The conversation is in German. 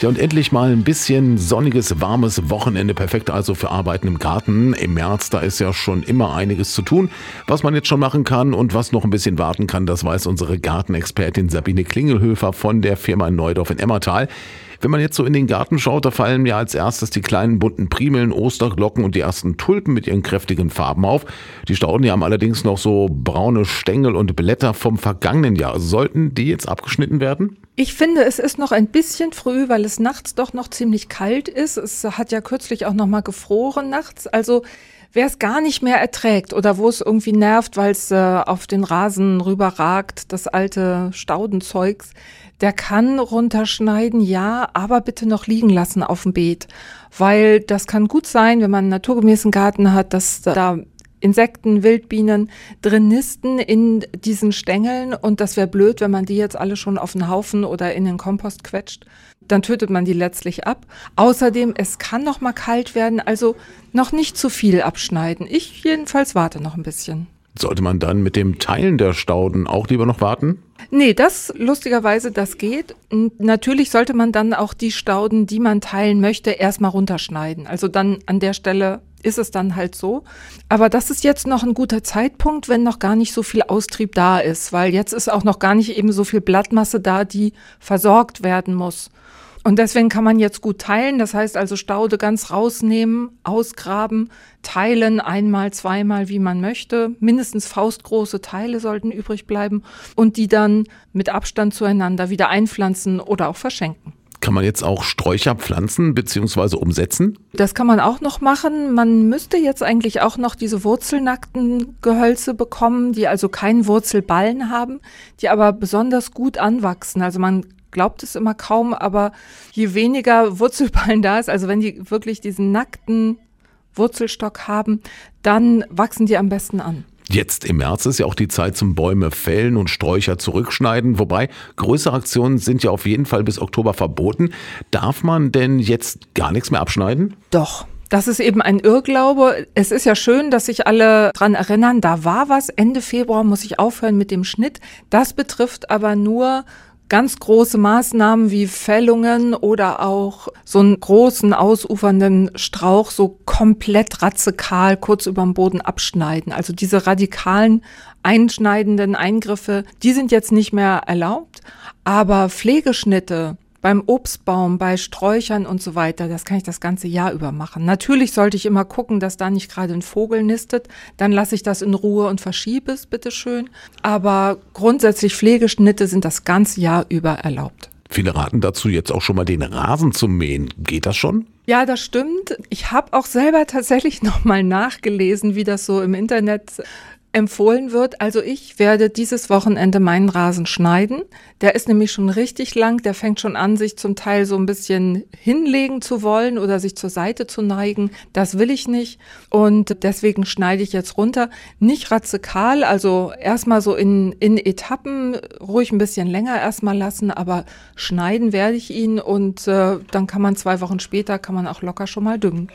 Ja, und endlich mal ein bisschen sonniges, warmes Wochenende. Perfekt also für Arbeiten im Garten. Im März, da ist ja schon immer einiges zu tun. Was man jetzt schon machen kann und was noch ein bisschen warten kann, das weiß unsere Gartenexpertin Sabine Klingelhöfer von der Firma Neudorf in Emmertal. Wenn man jetzt so in den Garten schaut, da fallen mir als erstes die kleinen bunten Primeln, Osterglocken und die ersten Tulpen mit ihren kräftigen Farben auf. Die Stauden, die haben allerdings noch so braune Stängel und Blätter vom vergangenen Jahr. Sollten die jetzt abgeschnitten werden? Ich finde, es ist noch ein bisschen früh, weil es nachts doch noch ziemlich kalt ist. Es hat ja kürzlich auch noch mal gefroren nachts. Also wer es gar nicht mehr erträgt oder wo es irgendwie nervt, weil es äh, auf den Rasen rüberragt, das alte Staudenzeugs, der kann runterschneiden, ja, aber bitte noch liegen lassen auf dem Beet. Weil das kann gut sein, wenn man einen naturgemäßen Garten hat, dass da Insekten, Wildbienen drin nisten in diesen Stängeln und das wäre blöd, wenn man die jetzt alle schon auf den Haufen oder in den Kompost quetscht. Dann tötet man die letztlich ab. Außerdem, es kann noch mal kalt werden, also noch nicht zu viel abschneiden. Ich jedenfalls warte noch ein bisschen. Sollte man dann mit dem Teilen der Stauden auch lieber noch warten? Nee, das lustigerweise, das geht. Natürlich sollte man dann auch die Stauden, die man teilen möchte, erstmal runterschneiden. Also dann an der Stelle ist es dann halt so. Aber das ist jetzt noch ein guter Zeitpunkt, wenn noch gar nicht so viel Austrieb da ist, weil jetzt ist auch noch gar nicht eben so viel Blattmasse da, die versorgt werden muss. Und deswegen kann man jetzt gut teilen. Das heißt also Staude ganz rausnehmen, ausgraben, teilen, einmal, zweimal, wie man möchte. Mindestens faustgroße Teile sollten übrig bleiben und die dann mit Abstand zueinander wieder einpflanzen oder auch verschenken. Kann man jetzt auch Sträucher pflanzen bzw. umsetzen? Das kann man auch noch machen. Man müsste jetzt eigentlich auch noch diese wurzelnackten Gehölze bekommen, die also keinen Wurzelballen haben, die aber besonders gut anwachsen. Also man glaubt es immer kaum, aber je weniger Wurzelballen da ist, also wenn die wirklich diesen nackten Wurzelstock haben, dann wachsen die am besten an. Jetzt im März ist ja auch die Zeit zum Bäume fällen und Sträucher zurückschneiden, wobei größere Aktionen sind ja auf jeden Fall bis Oktober verboten. Darf man denn jetzt gar nichts mehr abschneiden? Doch. Das ist eben ein Irrglaube. Es ist ja schön, dass sich alle dran erinnern, da war was. Ende Februar muss ich aufhören mit dem Schnitt. Das betrifft aber nur ganz große Maßnahmen wie Fällungen oder auch so einen großen ausufernden Strauch so komplett ratzekal kurz über dem Boden abschneiden. Also diese radikalen einschneidenden Eingriffe, die sind jetzt nicht mehr erlaubt, aber Pflegeschnitte, beim Obstbaum, bei Sträuchern und so weiter, das kann ich das ganze Jahr über machen. Natürlich sollte ich immer gucken, dass da nicht gerade ein Vogel nistet. Dann lasse ich das in Ruhe und verschiebe es, bitteschön. Aber grundsätzlich Pflegeschnitte sind das ganze Jahr über erlaubt. Viele raten dazu, jetzt auch schon mal den Rasen zu mähen. Geht das schon? Ja, das stimmt. Ich habe auch selber tatsächlich noch mal nachgelesen, wie das so im Internet empfohlen wird. Also ich werde dieses Wochenende meinen Rasen schneiden. Der ist nämlich schon richtig lang. Der fängt schon an, sich zum Teil so ein bisschen hinlegen zu wollen oder sich zur Seite zu neigen. Das will ich nicht. Und deswegen schneide ich jetzt runter. Nicht radikal, also erstmal so in, in Etappen, ruhig ein bisschen länger erstmal lassen, aber schneiden werde ich ihn und äh, dann kann man zwei Wochen später, kann man auch locker schon mal düngen.